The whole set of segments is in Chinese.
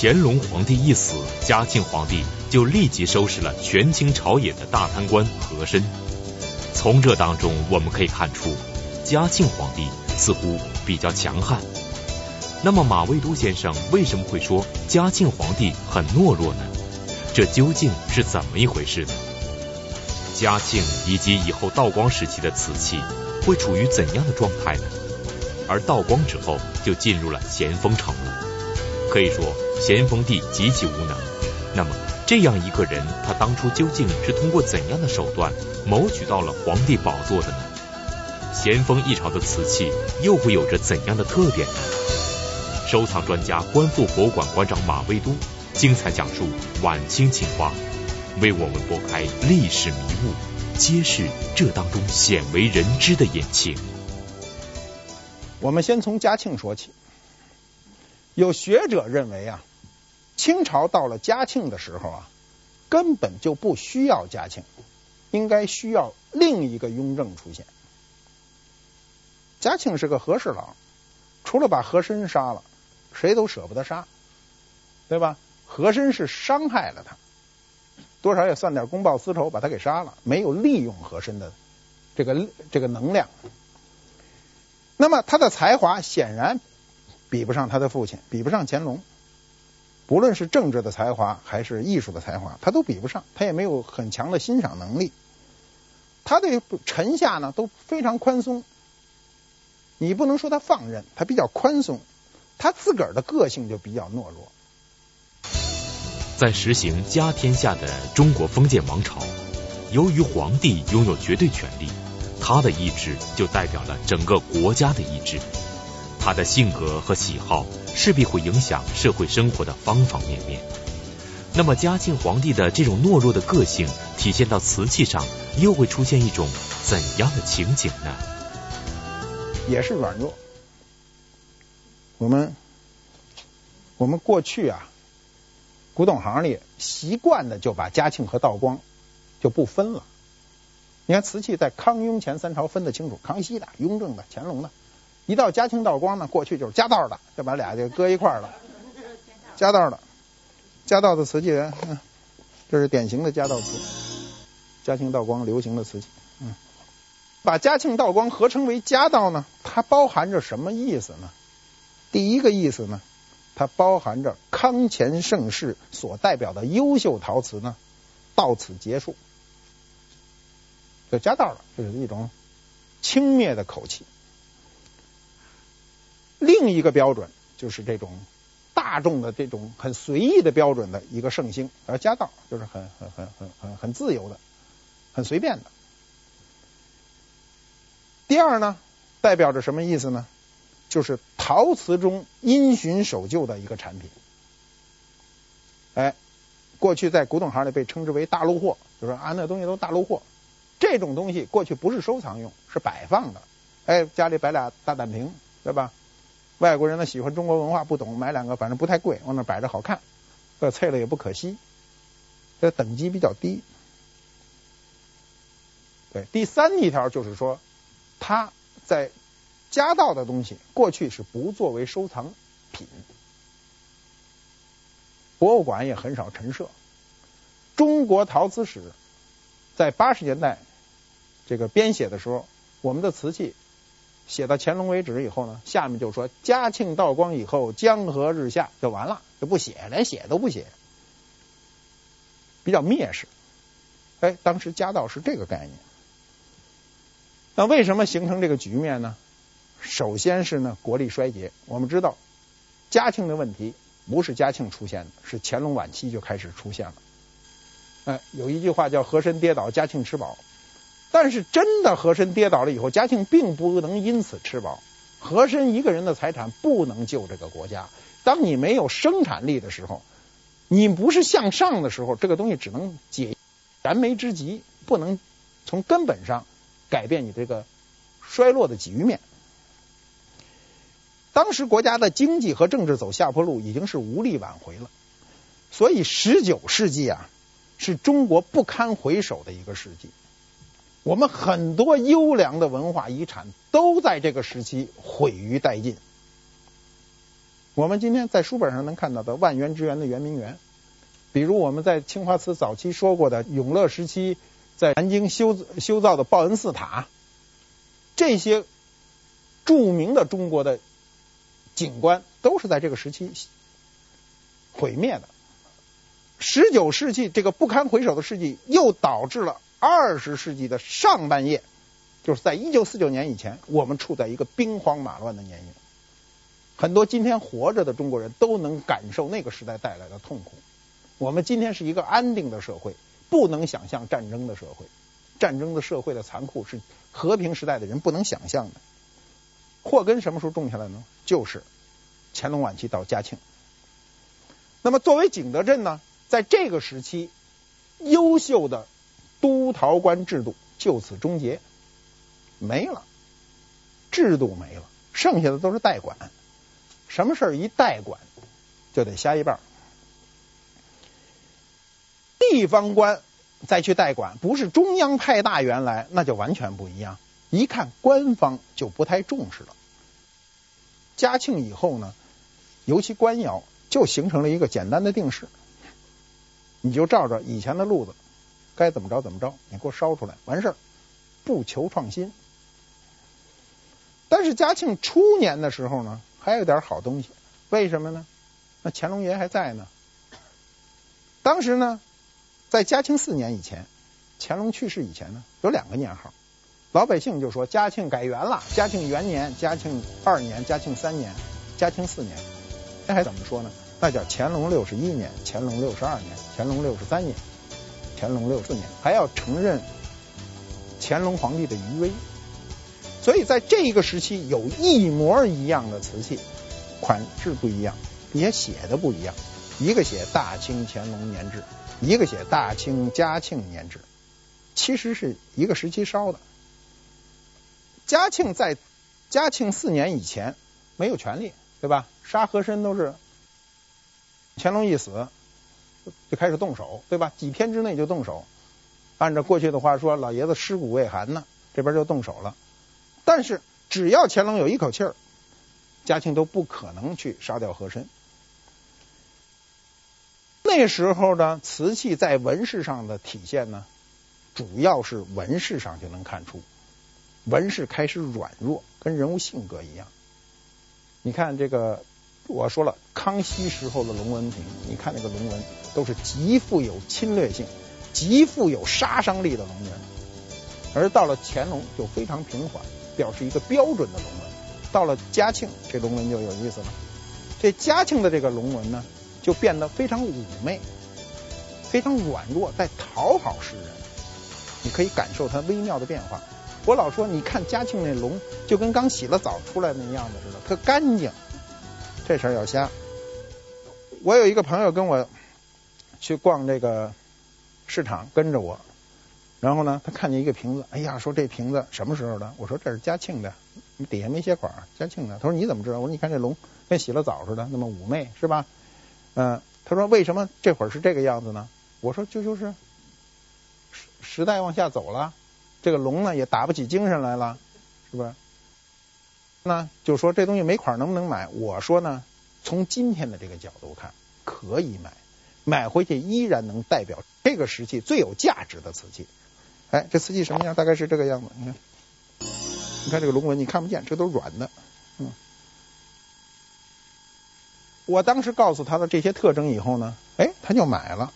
乾隆皇帝一死，嘉庆皇帝就立即收拾了权倾朝野的大贪官和珅。从这当中我们可以看出，嘉庆皇帝似乎比较强悍。那么马未都先生为什么会说嘉庆皇帝很懦弱呢？这究竟是怎么一回事呢？嘉庆以及以后道光时期的瓷器会处于怎样的状态呢？而道光之后就进入了咸丰朝了。可以说咸丰帝极其无能。那么这样一个人，他当初究竟是通过怎样的手段谋取到了皇帝宝座的呢？咸丰一朝的瓷器又会有着怎样的特点呢？收藏专家、观复博物馆馆长马未都精彩讲述晚清情况，为我们拨开历史迷雾，揭示这当中鲜为人知的隐情。我们先从嘉庆说起。有学者认为啊，清朝到了嘉庆的时候啊，根本就不需要嘉庆，应该需要另一个雍正出现。嘉庆是个和事佬，除了把和珅杀了，谁都舍不得杀，对吧？和珅是伤害了他，多少也算点公报私仇，把他给杀了，没有利用和珅的这个这个能量。那么他的才华显然。比不上他的父亲，比不上乾隆。不论是政治的才华还是艺术的才华，他都比不上。他也没有很强的欣赏能力。他对臣下呢都非常宽松。你不能说他放任，他比较宽松。他自个儿的个性就比较懦弱。在实行家天下的中国封建王朝，由于皇帝拥有绝对权力，他的意志就代表了整个国家的意志。他的性格和喜好势必会影响社会生活的方方面面。那么嘉庆皇帝的这种懦弱的个性体现到瓷器上，又会出现一种怎样的情景呢？也是软弱。我们我们过去啊，古董行里习惯的就把嘉庆和道光就不分了。你看瓷器在康雍乾三朝分得清楚，康熙的、雍正的、乾隆的。一到嘉庆道光呢，过去就是家道的，就把俩就搁一块了。家道的，家道的瓷器人，这是典型的家道瓷。嘉庆道光流行的瓷器，嗯，把嘉庆道光合称为家道呢，它包含着什么意思呢？第一个意思呢，它包含着康乾盛世所代表的优秀陶瓷呢，到此结束。就家道了，就是一种轻蔑的口气。另一个标准就是这种大众的这种很随意的标准的一个盛行，而家道就是很很很很很很自由的、很随便的。第二呢，代表着什么意思呢？就是陶瓷中因循守旧的一个产品。哎，过去在古董行里被称之为大陆货，就说啊，那东西都大陆货。这种东西过去不是收藏用，是摆放的。哎，家里摆俩大胆瓶，对吧？外国人呢喜欢中国文化，不懂买两个，反正不太贵，往那摆着好看，这碎了也不可惜。这等级比较低。对，第三一条就是说，它在家道的东西过去是不作为收藏品，博物馆也很少陈设。中国陶瓷史在八十年代这个编写的时候，我们的瓷器。写到乾隆为止以后呢，下面就说嘉庆道光以后江河日下就完了，就不写，连写都不写，比较蔑视。哎，当时家道是这个概念。那为什么形成这个局面呢？首先是呢国力衰竭。我们知道嘉庆的问题不是嘉庆出现的，是乾隆晚期就开始出现了。哎，有一句话叫和珅跌倒，嘉庆吃饱。但是真的和珅跌倒了以后，嘉庆并不能因此吃饱。和珅一个人的财产不能救这个国家。当你没有生产力的时候，你不是向上的时候，这个东西只能解燃眉之急，不能从根本上改变你这个衰落的局面。当时国家的经济和政治走下坡路，已经是无力挽回了。所以十九世纪啊，是中国不堪回首的一个世纪。我们很多优良的文化遗产都在这个时期毁于殆尽。我们今天在书本上能看到的万园之园的圆明园，比如我们在青花瓷早期说过的永乐时期在南京修修造的报恩寺塔，这些著名的中国的景观都是在这个时期毁灭的。十九世纪这个不堪回首的世纪，又导致了二十世纪的上半叶，就是在一九四九年以前，我们处在一个兵荒马乱的年月。很多今天活着的中国人都能感受那个时代带来的痛苦。我们今天是一个安定的社会，不能想象战争的社会。战争的社会的残酷是和平时代的人不能想象的。祸根什么时候种下来呢？就是乾隆晚期到嘉庆。那么作为景德镇呢，在这个时期，优秀的督陶官制度就此终结，没了，制度没了，剩下的都是代管。什么事儿一代管，就得瞎一半。地方官再去代管，不是中央派大员来，那就完全不一样。一看官方就不太重视了。嘉庆以后呢，尤其官窑就形成了一个简单的定式，你就照着以前的路子，该怎么着怎么着，你给我烧出来，完事儿，不求创新。但是嘉庆初年的时候呢，还有点好东西，为什么呢？那乾隆爷还在呢。当时呢，在嘉庆四年以前，乾隆去世以前呢，有两个年号，老百姓就说嘉庆改元了，嘉庆元年、嘉庆二年、嘉庆三年、嘉庆四年，那还怎么说呢？那叫乾隆六十一年、乾隆六十二年、乾隆六十三年、乾隆六四年，还要承认乾隆皇帝的余威。所以在这一个时期，有一模一样的瓷器，款式不一样，也写的不一样。一个写大清乾隆年制，一个写大清嘉庆年制，其实是一个时期烧的。嘉庆在嘉庆四年以前没有权力，对吧？杀和珅都是乾隆一死就开始动手，对吧？几天之内就动手。按照过去的话说，老爷子尸骨未寒呢，这边就动手了。但是只要乾隆有一口气儿，嘉庆都不可能去杀掉和珅。那时候呢，瓷器在纹饰上的体现呢，主要是纹饰上就能看出，纹饰开始软弱，跟人物性格一样。你看这个，我说了，康熙时候的龙纹瓶，你看那个龙纹都是极富有侵略性、极富有杀伤力的龙纹，而到了乾隆就非常平缓。表示一个标准的龙纹，到了嘉庆，这龙纹就有意思了。这嘉庆的这个龙纹呢，就变得非常妩媚，非常软弱，在讨好世人。你可以感受它微妙的变化。我老说，你看嘉庆那龙，就跟刚洗了澡出来那样子似的，特干净。这事儿要瞎。我有一个朋友跟我去逛这个市场，跟着我。然后呢，他看见一个瓶子，哎呀，说这瓶子什么时候的？我说这是嘉庆的，底下没写款，嘉庆的。他说你怎么知道？我说你看这龙跟洗了澡似的，那么妩媚，是吧？嗯，他说为什么这会儿是这个样子呢？我说就就是时时代往下走了，这个龙呢也打不起精神来了，是不是？那就说这东西没款能不能买？我说呢，从今天的这个角度看，可以买，买回去依然能代表这个时期最有价值的瓷器。哎，这瓷器什么样？大概是这个样子。你看，你看这个龙纹，你看不见，这都软的。嗯，我当时告诉他的这些特征以后呢，哎，他就买了。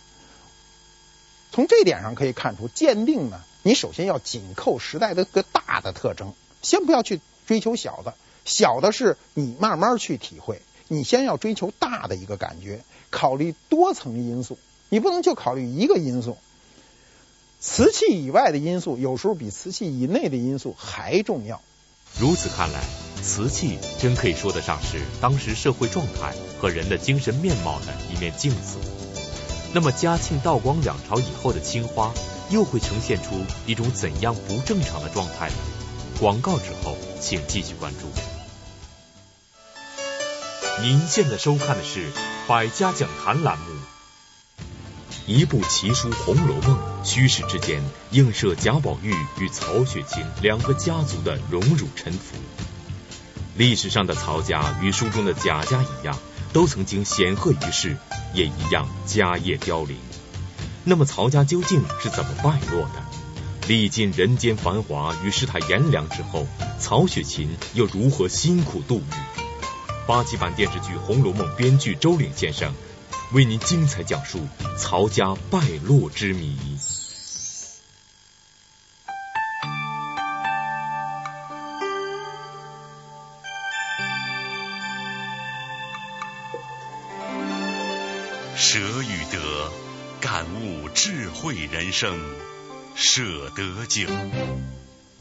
从这点上可以看出，鉴定呢，你首先要紧扣时代的个大的特征，先不要去追求小的，小的是你慢慢去体会，你先要追求大的一个感觉，考虑多层因素，你不能就考虑一个因素。瓷器以外的因素，有时候比瓷器以内的因素还重要。如此看来，瓷器真可以说得上是当时社会状态和人的精神面貌的一面镜子。那么，嘉庆、道光两朝以后的青花，又会呈现出一种怎样不正常的状态呢？广告之后，请继续关注。您现在收看的是《百家讲坛》栏目。一部奇书《红楼梦》，虚实之间映射贾宝玉与曹雪芹两个家族的荣辱沉浮。历史上的曹家与书中的贾家一样，都曾经显赫于世，也一样家业凋零。那么曹家究竟是怎么败落的？历尽人间繁华与世态炎凉之后，曹雪芹又如何辛苦度日？八七版电视剧《红楼梦》编剧周岭先生为您精彩讲述曹家败落之谜。舍与得，感悟智慧人生，舍得酒。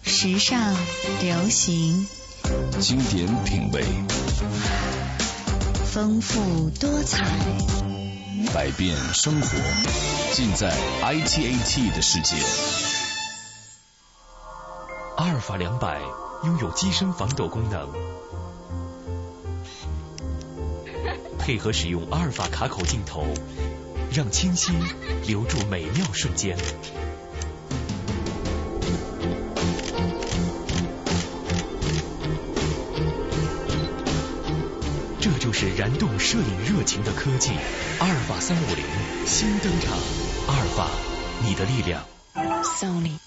时尚流行，经典品味，丰富多彩，百变生活，尽在 ITAT 的世界。阿尔法两百拥有机身防抖功能。配合使用阿尔法卡口镜头，让清晰留住美妙瞬间。就是燃动摄影热情的科技。阿尔法三五零新登场，阿尔法，你的力量。Sony。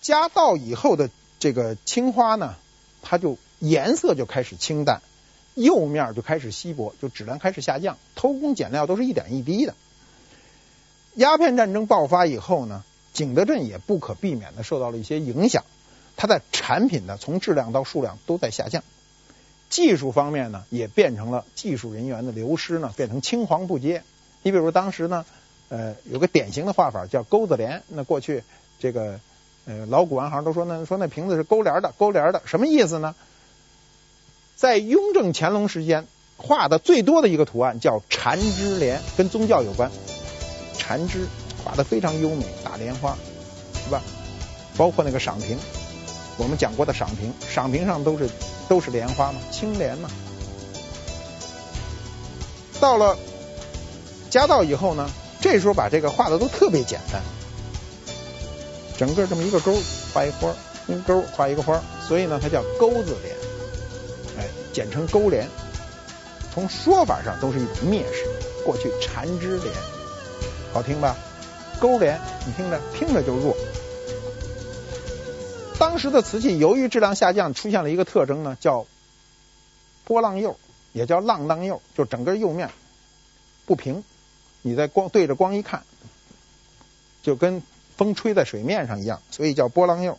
加到以后的这个青花呢，它就颜色就开始清淡，釉面就开始稀薄，就质量开始下降，偷工减料都是一点一滴的。鸦片战争爆发以后呢，景德镇也不可避免的受到了一些影响，它的产品呢，从质量到数量都在下降，技术方面呢，也变成了技术人员的流失呢，变成青黄不接。你比如当时呢，呃，有个典型的画法叫钩子帘，那过去这个。呃，老古玩行都说那说那瓶子是勾帘的，勾帘的什么意思呢？在雍正、乾隆时间画的最多的一个图案叫缠枝帘，跟宗教有关。缠枝画的非常优美，打莲花，是吧？包括那个赏瓶，我们讲过的赏瓶，赏瓶上都是都是莲花嘛，青莲嘛。到了嘉道以后呢，这时候把这个画的都特别简单。整个这么一个钩画一花，用钩画一个花，所以呢，它叫钩子莲，哎，简称钩莲。从说法上都是一种蔑视。过去缠枝莲，好听吧？勾连，你听着听着就弱。当时的瓷器由于质量下降，出现了一个特征呢，叫波浪釉，也叫浪荡釉，就整个釉面不平。你在光对着光一看，就跟。风吹在水面上一样，所以叫波浪釉。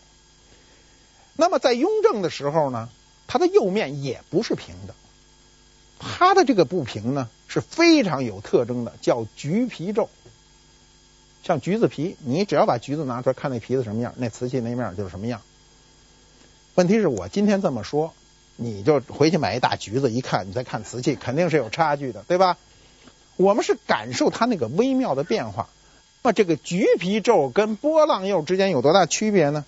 那么在雍正的时候呢，它的釉面也不是平的，它的这个不平呢是非常有特征的，叫橘皮皱。像橘子皮，你只要把橘子拿出来看那皮子什么样，那瓷器那面就是什么样。问题是我今天这么说，你就回去买一大橘子，一看你再看瓷器，肯定是有差距的，对吧？我们是感受它那个微妙的变化。那这个橘皮皱跟波浪釉之间有多大区别呢？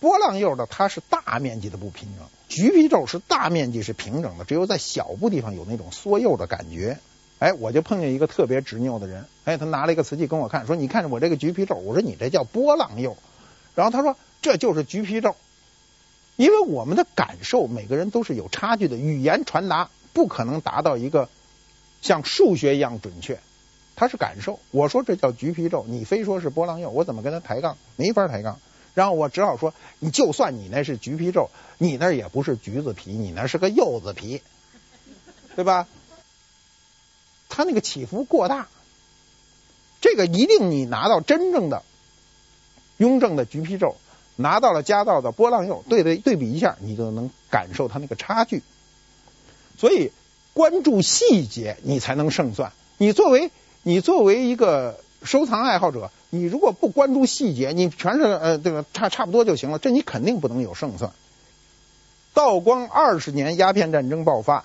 波浪釉的它是大面积的不平整，橘皮皱是大面积是平整的，只有在小部地方有那种缩釉的感觉。哎，我就碰见一个特别执拗的人，哎，他拿了一个瓷器跟我看，说：“你看我这个橘皮皱。”我说：“你这叫波浪釉。”然后他说：“这就是橘皮皱。”因为我们的感受每个人都是有差距的，语言传达不可能达到一个像数学一样准确。他是感受，我说这叫橘皮皱，你非说是波浪釉，我怎么跟他抬杠？没法抬杠。然后我只好说，你就算你那是橘皮皱，你那也不是橘子皮，你那是个柚子皮，对吧？他那个起伏过大，这个一定你拿到真正的雍正的橘皮皱，拿到了嘉道的波浪釉，对对对比一下，你就能感受它那个差距。所以关注细节，你才能胜算。你作为你作为一个收藏爱好者，你如果不关注细节，你全是呃这个差差不多就行了，这你肯定不能有胜算。道光二十年，鸦片战争爆发，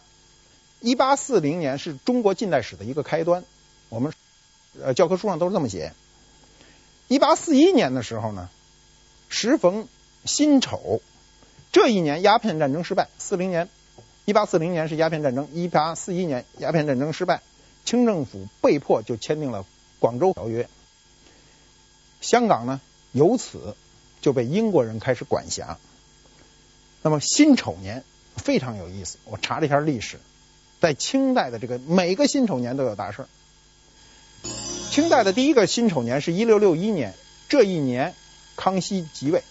一八四零年是中国近代史的一个开端，我们呃教科书上都是这么写。一八四一年的时候呢，时逢辛丑，这一年鸦片战争失败。四零年，一八四零年是鸦片战争，一八四一年鸦片战争失败。清政府被迫就签订了广州条约，香港呢由此就被英国人开始管辖。那么辛丑年非常有意思，我查了一下历史，在清代的这个每个辛丑年都有大事。清代的第一个辛丑年是一六六一年，这一年康熙即位。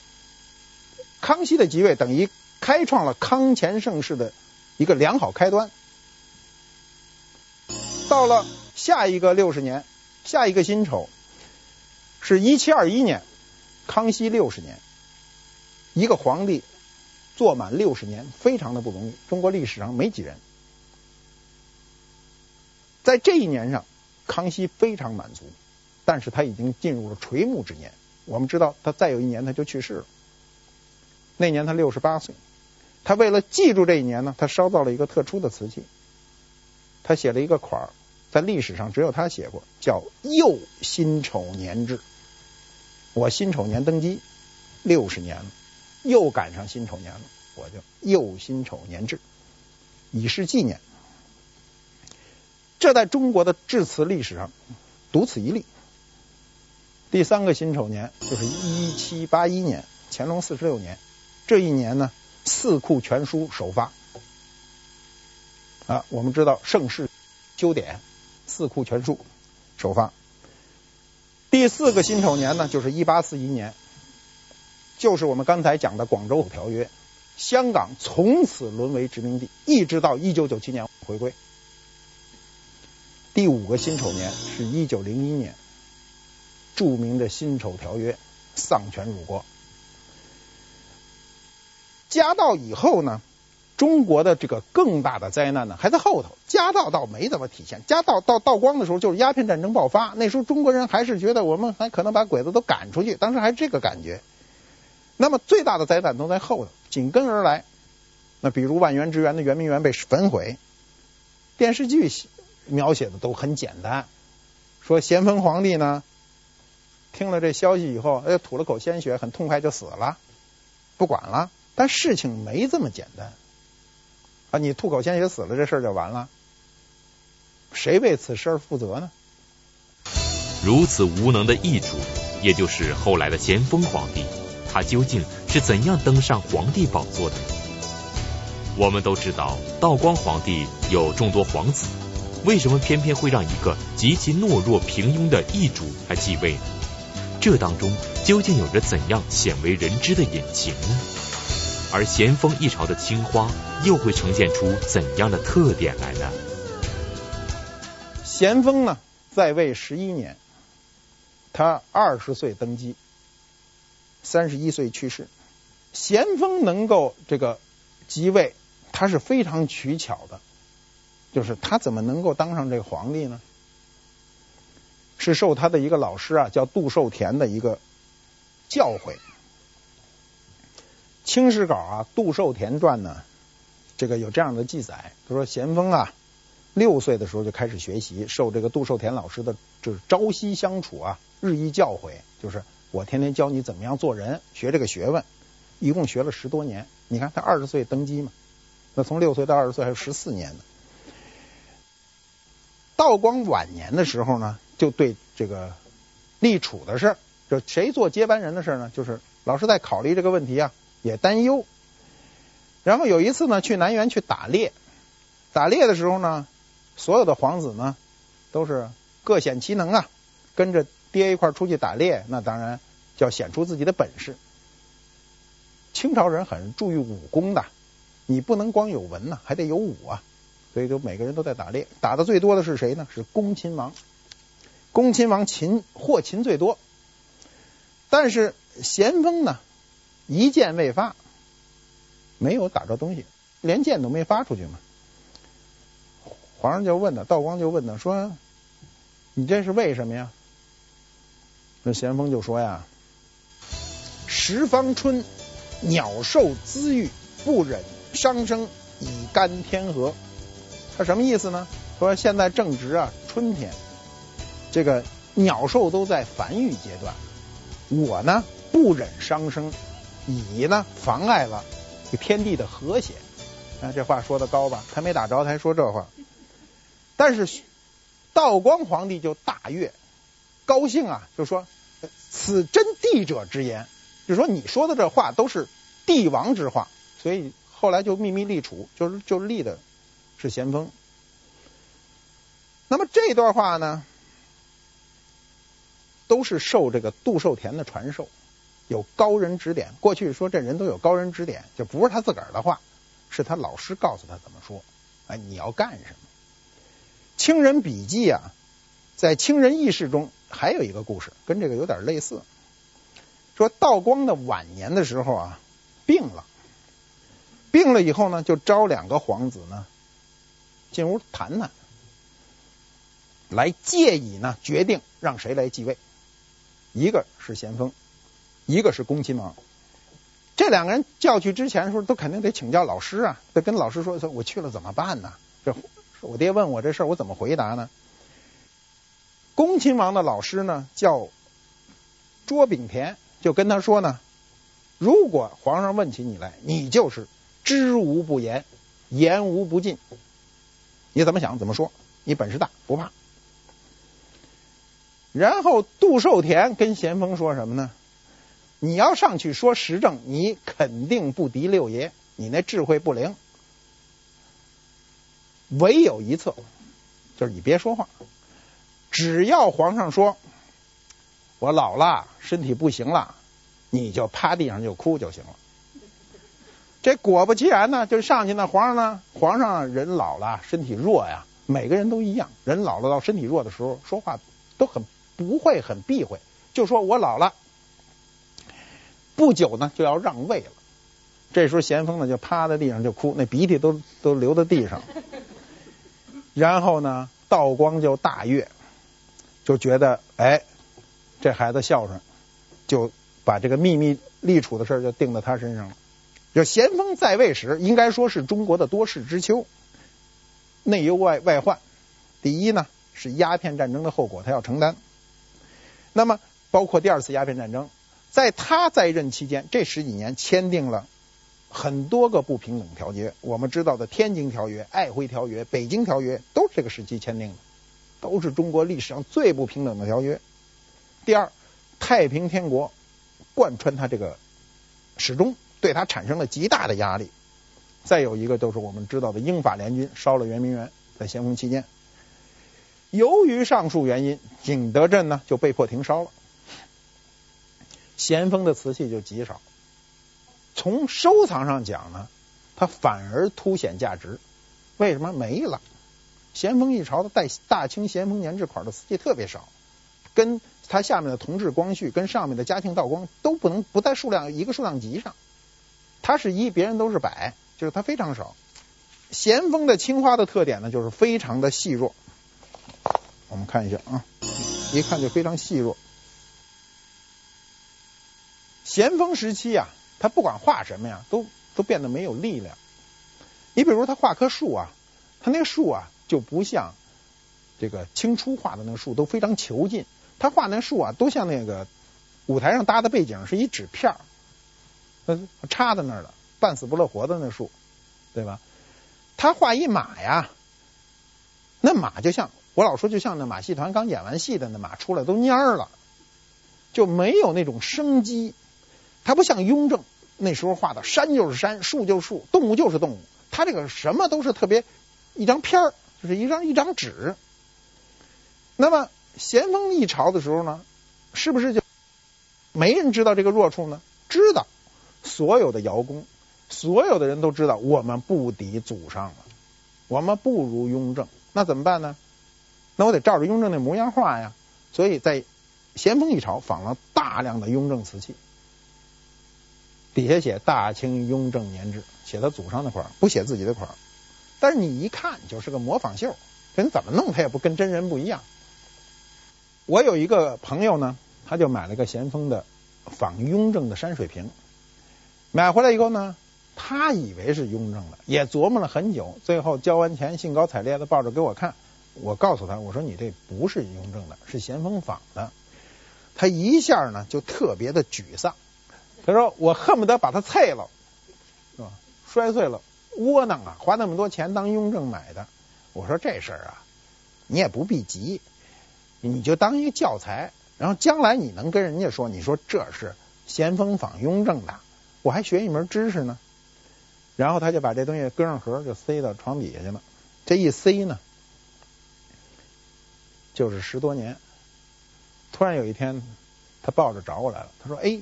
康熙的即位等于开创了康乾盛世的一个良好开端。到了下一个六十年，下一个辛丑是一七二一年，康熙六十年。一个皇帝做满六十年，非常的不容易，中国历史上没几人。在这一年上，康熙非常满足，但是他已经进入了垂暮之年。我们知道，他再有一年他就去世了。那年他六十八岁，他为了记住这一年呢，他烧造了一个特殊的瓷器。他写了一个款儿，在历史上只有他写过，叫“又辛丑年制”。我辛丑年登基六十年了，又赶上辛丑年了，我就又辛丑年制，以示纪念。这在中国的制瓷历史上独此一例。第三个辛丑年就是一七八一年，乾隆四十六年。这一年呢，《四库全书》首发啊，我们知道盛世修典，《四库全书》首发。第四个辛丑年呢，就是一八四一年，就是我们刚才讲的《广州条约》，香港从此沦为殖民地，一直到一九九七年回归。第五个辛丑年是一九零一年，著名的《辛丑条约》丧权辱国。嘉道以后呢，中国的这个更大的灾难呢还在后头。嘉道倒没怎么体现，嘉道到道光的时候就是鸦片战争爆发，那时候中国人还是觉得我们还可能把鬼子都赶出去，当时还是这个感觉。那么最大的灾难都在后头，紧跟而来。那比如万源之源的圆明园被焚毁，电视剧描写的都很简单，说咸丰皇帝呢听了这消息以后，哎吐了口鲜血，很痛快就死了，不管了。但事情没这么简单啊！你吐口鲜血死了，这事儿就完了？谁为此事儿负责呢？如此无能的奕主，也就是后来的咸丰皇帝，他究竟是怎样登上皇帝宝座的？我们都知道，道光皇帝有众多皇子，为什么偏偏会让一个极其懦弱平庸的异主来继位呢？这当中究竟有着怎样鲜为人知的隐情呢？而咸丰一朝的青花又会呈现出怎样的特点来呢？咸丰呢，在位十一年，他二十岁登基，三十一岁去世。咸丰能够这个即位，他是非常取巧的，就是他怎么能够当上这个皇帝呢？是受他的一个老师啊，叫杜寿田的一个教诲。《清史稿》啊，《杜寿田传》呢，这个有这样的记载，他说咸丰啊，六岁的时候就开始学习，受这个杜寿田老师的就是朝夕相处啊，日益教诲，就是我天天教你怎么样做人，学这个学问，一共学了十多年。你看他二十岁登基嘛，那从六岁到二十岁还有十四年呢。道光晚年的时候呢，就对这个立储的事，就谁做接班人的事呢，就是老是在考虑这个问题啊。也担忧，然后有一次呢，去南园去打猎，打猎的时候呢，所有的皇子呢都是各显其能啊，跟着爹一块出去打猎，那当然就要显出自己的本事。清朝人很注意武功的，你不能光有文呢，还得有武啊，所以就每个人都在打猎，打的最多的是谁呢？是恭亲王，恭亲王擒获擒最多，但是咸丰呢？一箭未发，没有打着东西，连箭都没发出去嘛。皇上就问他，道光就问他，说：“你这是为什么呀？”那咸丰就说呀：“十方春，鸟兽滋育，不忍伤生，以甘天和。”他什么意思呢？说现在正值啊春天，这个鸟兽都在繁育阶段，我呢不忍伤生。以呢妨碍了这天地的和谐，啊，这话说的高吧？还没打着，他还说这话。但是道光皇帝就大悦，高兴啊，就说：“此真帝者之言。”就说你说的这话都是帝王之话，所以后来就秘密立储，就是就立的是咸丰。那么这段话呢，都是受这个杜寿田的传授，有高人指点。过去说这人都有高人指点，就不是他自个儿的话，是他老师告诉他怎么说。哎，你要干什么？清人笔记啊，在清人軼事中还有一个故事，跟这个有点类似。说道光的晚年的时候啊，病了，病了以后呢，就招两个皇子呢进屋谈谈。来借以呢决定让谁来继位，一个是咸丰，一个是恭亲王。这两个人叫去之前的时候，都肯定得请教老师啊，得跟老师说说，我去了怎么办呢？这我爹问我这事儿，我怎么回答呢？恭亲王的老师呢叫卓秉田，就跟他说呢，如果皇上问起你来，你就是知无不言，言无不尽，你怎么想怎么说，你本事大不怕。然后杜寿田跟咸丰说什么呢？你要上去说时政，你肯定不敌六爷，你那智慧不灵。唯有一策，就是你别说话，只要皇上说我老了，身体不行了，你就趴地上就哭就行了。这果不其然呢，就上去呢，皇上呢，皇上人老了，身体弱呀，每个人都一样，人老了到身体弱的时候，说话都很。不会很避讳，就说我老了，不久呢就要让位了。这时候咸丰呢就趴在地上就哭，那鼻涕都都流到地上。然后呢，道光就大悦，就觉得哎，这孩子孝顺，就把这个秘密立储的事就定在他身上了。就咸丰在位时，应该说是中国的多事之秋，内忧外外患。第一呢是鸦片战争的后果，他要承担。那么，包括第二次鸦片战争，在他在任期间，这十几年签订了很多个不平等条约。我们知道的《天津条约》《璦琿条约》《北京条约》都是这个时期签订的，都是中国历史上最不平等的条约。第二，太平天国贯穿他这个始终，对他产生了极大的压力。再有一个就是我们知道的英法联军烧了圆明园，在咸丰期间。由于上述原因，景德镇呢就被迫停烧了。咸丰的瓷器就极少，从收藏上讲呢，它反而凸显价值。为什么没了？咸丰一朝的带大清咸丰年制款的瓷器特别少，跟它下面的同治、光绪，跟上面的嘉庆、道光都不能不在数量一个数量级上。它是一，别人都是百，就是它非常少。咸丰的青花的特点呢，就是非常的细弱。我们看一下啊，一看就非常细弱。咸丰时期啊，他不管画什么呀，都都变得没有力量。你比如他画棵树啊，他那树啊就不像这个清初画的那个树都非常遒劲，他画那树啊都像那个舞台上搭的背景是一纸片儿，插在那儿了，半死不乐活的那树，对吧？他画一马呀，那马就像。我老说，就像那马戏团刚演完戏的那马出来都蔫了，就没有那种生机。他不像雍正那时候画的，山就是山，树就是树，动物就是动物。他这个什么都是特别一张片儿，就是一张一张纸。那么咸丰一朝的时候呢，是不是就没人知道这个弱处呢？知道，所有的窑工，所有的人都知道，我们不敌祖上了，我们不如雍正，那怎么办呢？那我得照着雍正那模样画呀，所以在咸丰一朝仿了大量的雍正瓷器，底下写大清雍正年制，写他祖上的款，不写自己的款。但是你一看就是个模仿秀，人怎么弄他也不跟真人不一样。我有一个朋友呢，他就买了个咸丰的仿雍正的山水瓶，买回来以后呢，他以为是雍正的，也琢磨了很久，最后交完钱兴高采烈的抱着给我看。我告诉他，我说你这不是雍正的，是咸丰仿的。他一下呢就特别的沮丧，他说我恨不得把它碎了，是吧？摔碎了，窝囊啊！花那么多钱当雍正买的。我说这事儿啊，你也不必急，你就当一个教材，然后将来你能跟人家说，你说这是咸丰坊雍正的，我还学一门知识呢。然后他就把这东西搁上盒，就塞到床底下去了。这一塞呢，就是十多年。突然有一天，他抱着找我来了，他说：“哎，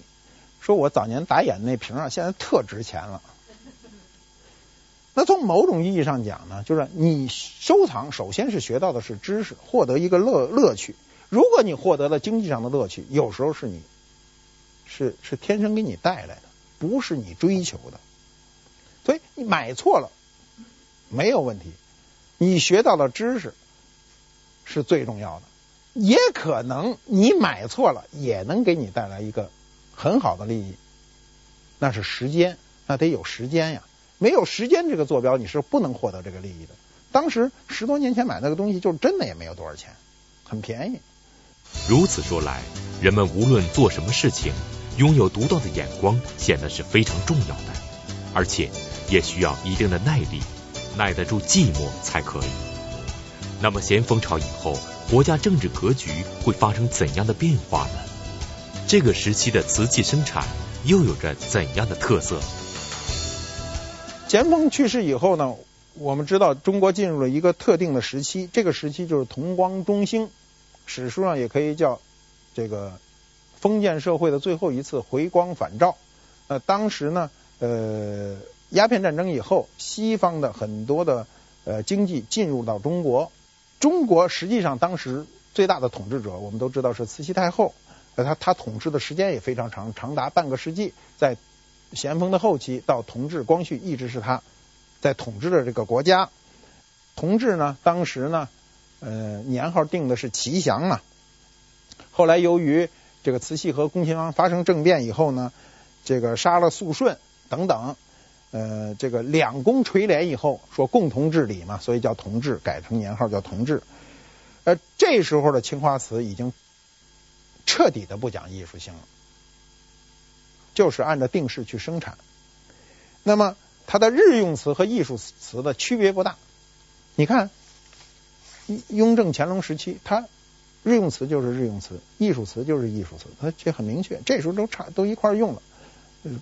说我早年打眼那瓶啊，现在特值钱了。”那从某种意义上讲呢，就是你收藏，首先是学到的是知识，获得一个乐乐趣。如果你获得了经济上的乐趣，有时候是你是是天生给你带来的，不是你追求的。所以你买错了没有问题，你学到了知识是最重要的。也可能你买错了，也能给你带来一个很好的利益，那是时间，那得有时间呀。没有时间这个坐标，你是不能获得这个利益的。当时十多年前买那个东西，就真的也没有多少钱，很便宜。如此说来，人们无论做什么事情，拥有独到的眼光显得是非常重要的，而且也需要一定的耐力，耐得住寂寞才可以。那么咸丰朝以后，国家政治格局会发生怎样的变化呢？这个时期的瓷器生产又有着怎样的特色？咸丰去世以后呢，我们知道中国进入了一个特定的时期，这个时期就是同光中兴，史书上也可以叫这个封建社会的最后一次回光返照。呃，当时呢，呃，鸦片战争以后，西方的很多的呃经济进入到中国，中国实际上当时最大的统治者，我们都知道是慈禧太后，呃，她她统治的时间也非常长，长达半个世纪，在。咸丰的后期到同治、光绪，一直是她在统治的这个国家。同治呢，当时呢，呃，年号定的是祺祥嘛。后来由于这个慈禧和恭亲王发生政变以后呢，这个杀了肃顺等等，呃，这个两宫垂帘以后，说共同治理嘛，所以叫同治，改成年号叫同治。呃，这时候的青花瓷已经彻底的不讲艺术性了。就是按照定式去生产，那么它的日用瓷和艺术瓷的区别不大。你看，雍正、乾隆时期，它日用瓷就是日用瓷，艺术瓷就是艺术瓷，它这很明确。这时候都差都一块用了，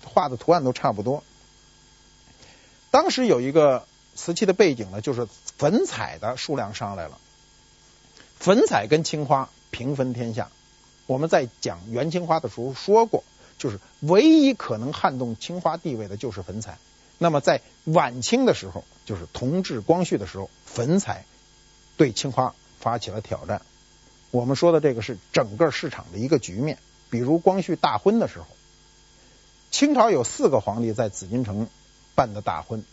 画的图案都差不多。当时有一个瓷器的背景呢，就是粉彩的数量上来了，粉彩跟青花平分天下。我们在讲元青花的时候说过。就是唯一可能撼动青花地位的，就是粉彩。那么在晚清的时候，就是同治、光绪的时候，粉彩对青花发起了挑战。我们说的这个是整个市场的一个局面。比如光绪大婚的时候，清朝有四个皇帝在紫禁城办的大婚，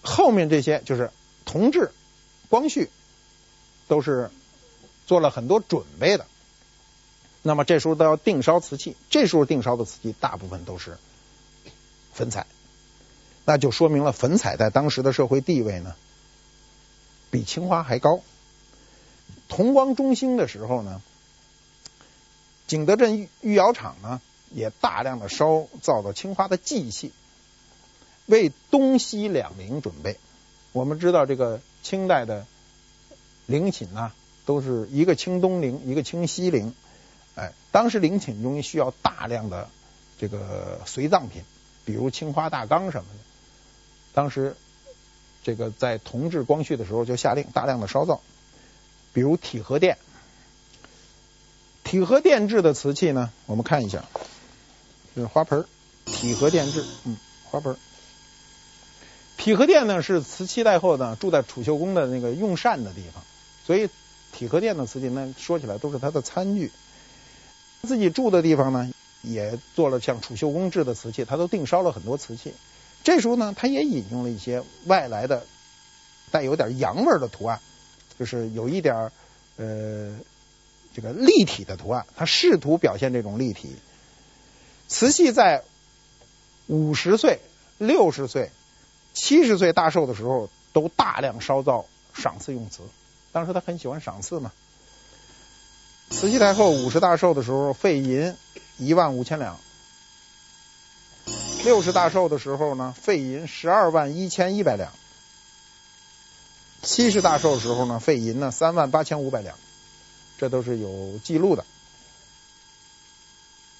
后面这些就是同治、光绪都是做了很多准备的。那么这时候都要定烧瓷器，这时候定烧的瓷器大部分都是粉彩，那就说明了粉彩在当时的社会地位呢，比青花还高。同光中兴的时候呢，景德镇御窑厂呢也大量的烧造的青花的祭器，为东西两陵准备。我们知道这个清代的陵寝呢，都是一个清东陵，一个清西陵。哎，当时陵寝中需要大量的这个随葬品，比如青花大缸什么的。当时这个在同治、光绪的时候就下令大量的烧造，比如体和殿。体和殿制的瓷器呢，我们看一下，这是花盆，体和殿制，嗯，花盆。体和殿呢是慈禧太后呢住在储秀宫的那个用膳的地方，所以体和殿的瓷器呢说起来都是它的餐具。自己住的地方呢，也做了像储秀宫制的瓷器，他都定烧了很多瓷器。这时候呢，他也引用了一些外来的带有点洋味的图案，就是有一点呃这个立体的图案，他试图表现这种立体。慈禧在五十岁、六十岁、七十岁大寿的时候，都大量烧造赏赐用瓷。当时他很喜欢赏赐嘛。慈禧太后五十大寿的时候，费银一万五千两；六十大寿的时候呢，费银十二万一千一百两；七十大寿时候呢，费银呢三万八千五百两，这都是有记录的。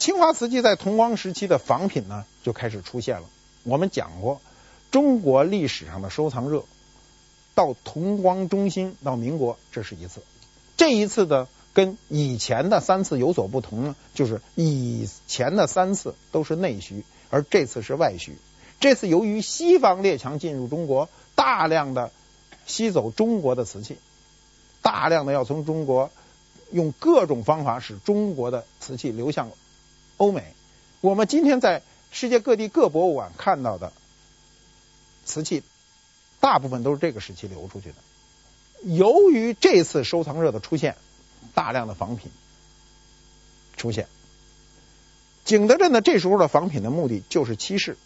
青花瓷器在同光时期的仿品呢就开始出现了。我们讲过，中国历史上的收藏热到同光中兴到民国，这是一次。这一次的跟以前的三次有所不同呢，就是以前的三次都是内需，而这次是外需。这次由于西方列强进入中国，大量的吸走中国的瓷器，大量的要从中国用各种方法使中国的瓷器流向欧美。我们今天在世界各地各博物馆看到的瓷器，大部分都是这个时期流出去的。由于这次收藏热的出现，大量的仿品出现。景德镇的这时候的仿品的目的就是欺世。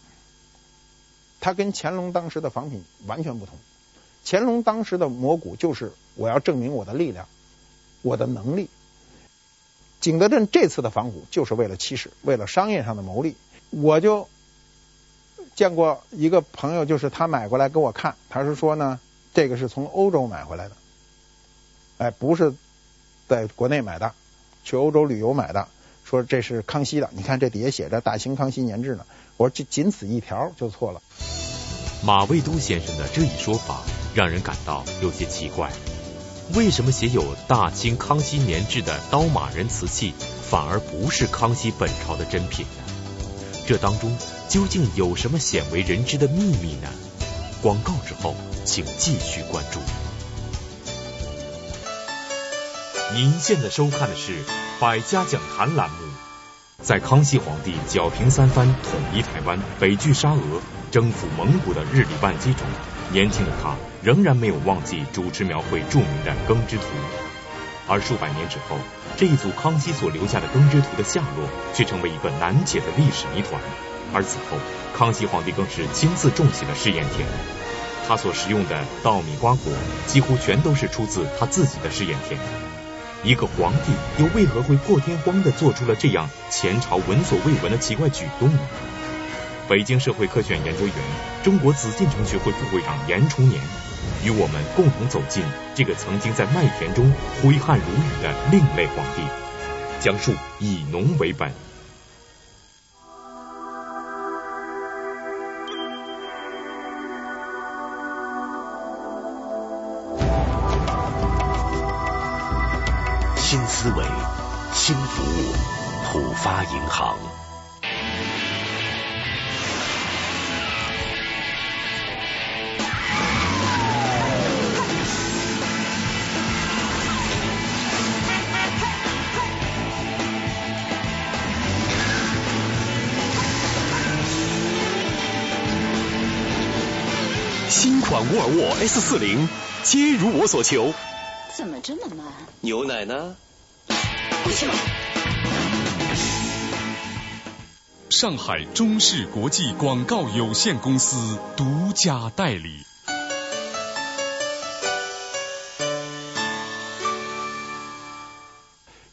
它跟乾隆当时的仿品完全不同。乾隆当时的摹古就是我要证明我的力量，我的能力。景德镇这次的仿古就是为了欺世，为了商业上的牟利。我就见过一个朋友，就是他买过来给我看，他是说呢，这个是从欧洲买回来的，哎，不是在国内买的，去欧洲旅游买的。说这是康熙的，你看这底下写着“大清康熙年制”呢。我说就仅此一条就错了。马未都先生的这一说法让人感到有些奇怪，为什么写有“大清康熙年制”的刀马人瓷器反而不是康熙本朝的珍品呢？这当中究竟有什么鲜为人知的秘密呢？广告之后，请继续关注。您现在收看的是。百家讲坛栏目，在康熙皇帝剿平三藩、统一台湾、北拒沙俄、征服蒙古的日理万机中，年轻的他仍然没有忘记主持描绘著名的《耕织图》。而数百年之后，这一组康熙所留下的《耕织图》的下落，却成为一个难解的历史谜团。而此后，康熙皇帝更是亲自种起了试验田，他所食用的稻米瓜果，几乎全都是出自他自己的试验田。一个皇帝又为何会破天荒地做出了这样前朝闻所未闻的奇怪举动呢？北京社会科学院研究员、中国紫禁城学会副会长严崇年，与我们共同走进这个曾经在麦田中挥汗如雨的另类皇帝，讲述以农为本。新思维，新服务，浦发银行。沃尔沃 S 四零，皆如我所求。怎么这么慢？牛奶呢？不行。上海中视国际广告有限公司独家代理。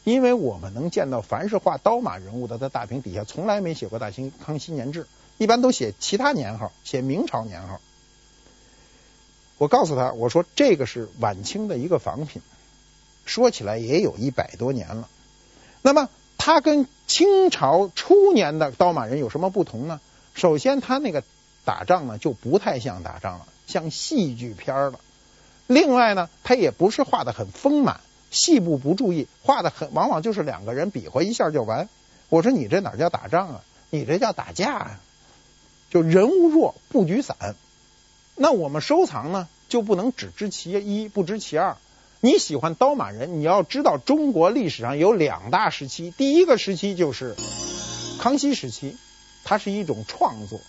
因为我们能见到，凡是画刀马人物的，在大屏底下从来没写过“大清康熙年制”，一般都写其他年号，写明朝年号。我告诉他，我说这个是晚清的一个仿品，说起来也有一百多年了。那么它跟清朝初年的刀马人有什么不同呢？首先，他那个打仗呢就不太像打仗了，像戏剧片了。另外呢，他也不是画得很丰满，细部不注意，画得很，往往就是两个人比划一下就完。我说你这哪叫打仗啊？你这叫打架啊！就人物弱，布局散。那我们收藏呢，就不能只知其一，不知其二。你喜欢刀马人，你要知道中国历史上有两大时期。第一个时期就是康熙时期，它是一种创作；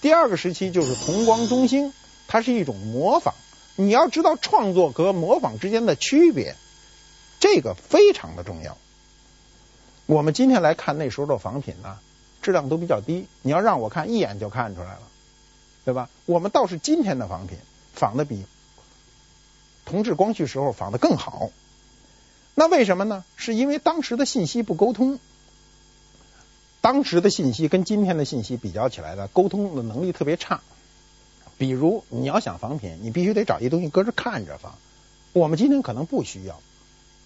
第二个时期就是同光中兴，它是一种模仿。你要知道创作和模仿之间的区别，这个非常的重要。我们今天来看那时候的仿品呢，质量都比较低。你要让我看一眼就看出来了。对吧？我们倒是今天的仿品仿的比同治、光绪时候仿的更好。那为什么呢？是因为当时的信息不沟通，当时的信息跟今天的信息比较起来的沟通的能力特别差。比如你要想仿品，你必须得找一东西搁着看着仿。我们今天可能不需要，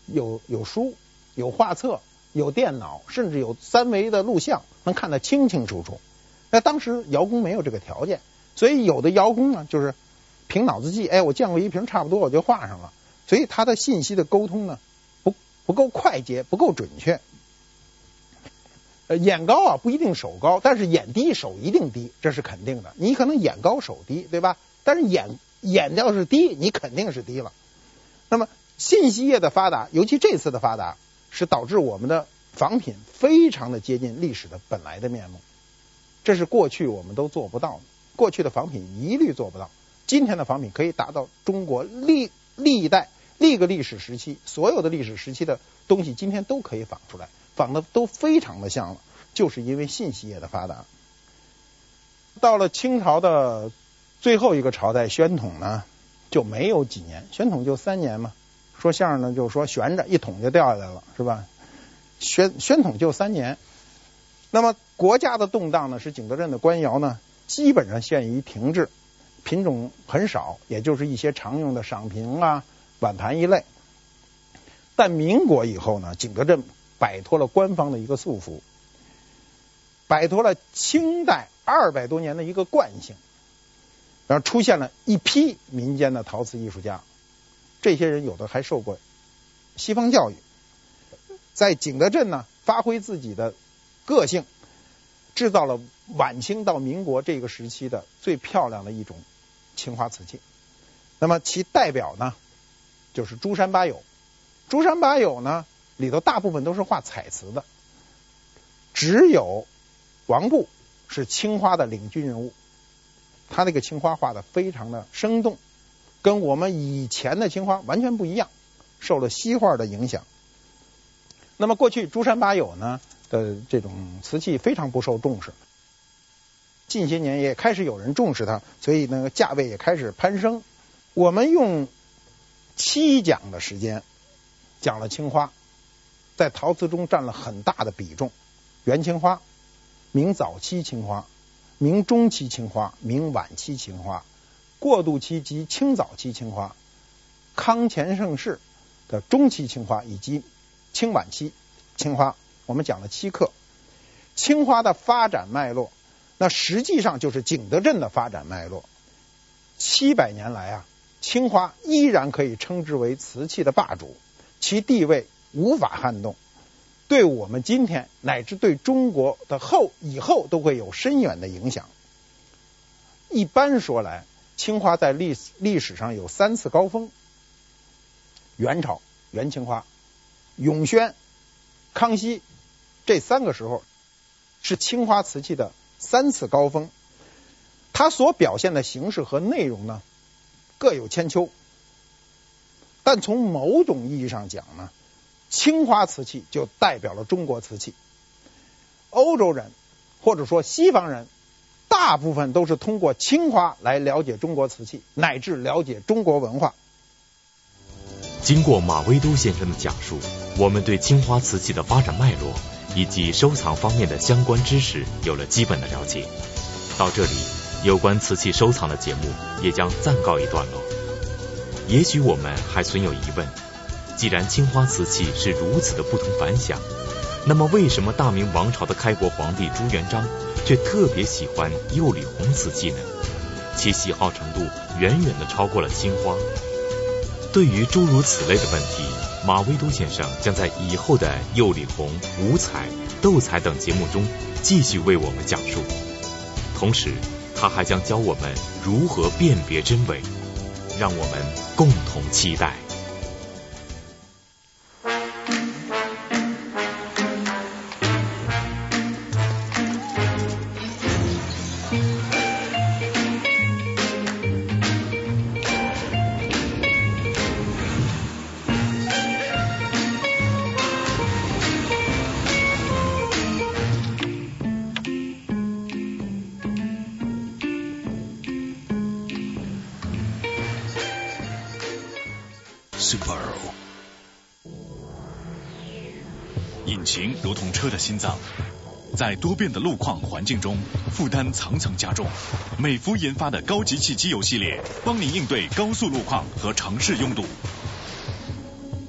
有有书、有画册、有电脑，甚至有三维的录像，能看得清清楚楚。那当时窑工没有这个条件，所以有的窑工呢，就是凭脑子记，哎，我见过一瓶差不多，我就画上了。所以他的信息的沟通呢，不不够快捷，不够准确。呃，眼高啊不一定手高，但是眼低手一定低，这是肯定的。你可能眼高手低，对吧？但是眼眼要是低，你肯定是低了。那么信息业的发达，尤其这次的发达，是导致我们的仿品非常的接近历史的本来的面目。这是过去我们都做不到的，过去的仿品一律做不到。今天的仿品可以达到中国历历代历个历史时期所有的历史时期的东西，今天都可以仿出来。仿的都非常的像了，就是因为信息业的发达。到了清朝的最后一个朝代，宣统呢就没有几年，宣统就三年嘛。说相声呢，就是说悬着一捅就掉下来了，是吧？宣宣统就三年。那么国家的动荡呢，使景德镇的官窑呢基本上陷于停滞，品种很少，也就是一些常用的赏瓶啊、碗盘一类。但民国以后呢，景德镇。摆脱了官方的一个束缚，摆脱了清代二百多年的一个惯性，然后出现了一批民间的陶瓷艺术家。这些人有的还受过西方教育，在景德镇呢发挥自己的个性，制造了晚清到民国这个时期的最漂亮的一种青花瓷器。那么其代表呢就是珠山八友。珠山八友呢。里头大部分都是画彩瓷的，只有王布是青花的领军人物。他那个青花画的非常的生动，跟我们以前的青花完全不一样，受了西画的影响。那么过去珠山八友呢的这种瓷器非常不受重视，近些年也开始有人重视它，所以那个价位也开始攀升。我们用七讲的时间讲了青花。在陶瓷中占了很大的比重，元青花、明早期青花、明中期青花、明晚期青花、过渡期及清早期青花、康乾盛世的中期青花以及清晚期青花，我们讲了七课。青花的发展脉络，那实际上就是景德镇的发展脉络。七百年来啊，青花依然可以称之为瓷器的霸主，其地位。无法撼动，对我们今天乃至对中国的后以后都会有深远的影响。一般说来，青花在历历史上有三次高峰：元朝元青花、永宣、康熙，这三个时候是青花瓷器的三次高峰。它所表现的形式和内容呢，各有千秋。但从某种意义上讲呢，青花瓷器就代表了中国瓷器。欧洲人或者说西方人，大部分都是通过青花来了解中国瓷器，乃至了解中国文化。经过马未都先生的讲述，我们对青花瓷器的发展脉络以及收藏方面的相关知识有了基本的了解。到这里，有关瓷器收藏的节目也将暂告一段落。也许我们还存有疑问。既然青花瓷器是如此的不同凡响，那么为什么大明王朝的开国皇帝朱元璋却特别喜欢釉里红瓷器呢？其喜好程度远远的超过了青花。对于诸如此类的问题，马未都先生将在以后的釉里红、五彩、斗彩等节目中继续为我们讲述。同时，他还将教我们如何辨别真伪，让我们共同期待。Super。引擎如同车的心脏，在多变的路况环境中，负担层层加重。美孚研发的高级气机油系列，帮您应对高速路况和城市拥堵。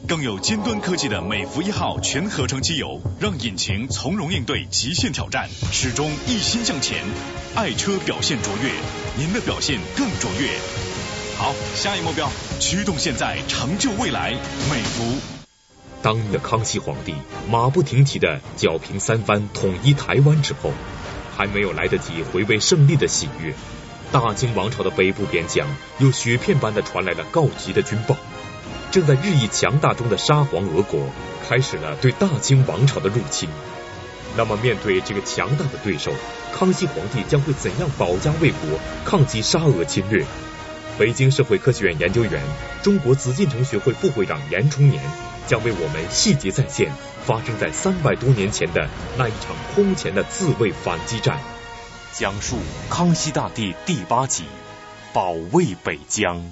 更有尖端科技的美孚一号全合成机油，让引擎从容应对极限挑战，始终一心向前。爱车表现卓越，您的表现更卓越。好，下一目标，驱动现在，成就未来。美孚。当年的康熙皇帝马不停蹄的剿平三藩，统一台湾之后，还没有来得及回味胜利的喜悦，大清王朝的北部边疆又雪片般的传来了告急的军报。正在日益强大中的沙皇俄国开始了对大清王朝的入侵。那么，面对这个强大的对手，康熙皇帝将会怎样保家卫国，抗击沙俄侵略？北京社会科学院研究员、中国紫禁城学会副会长严崇年将为我们细节再现发生在三百多年前的那一场空前的自卫反击战，讲述康熙大帝第八集：保卫北疆。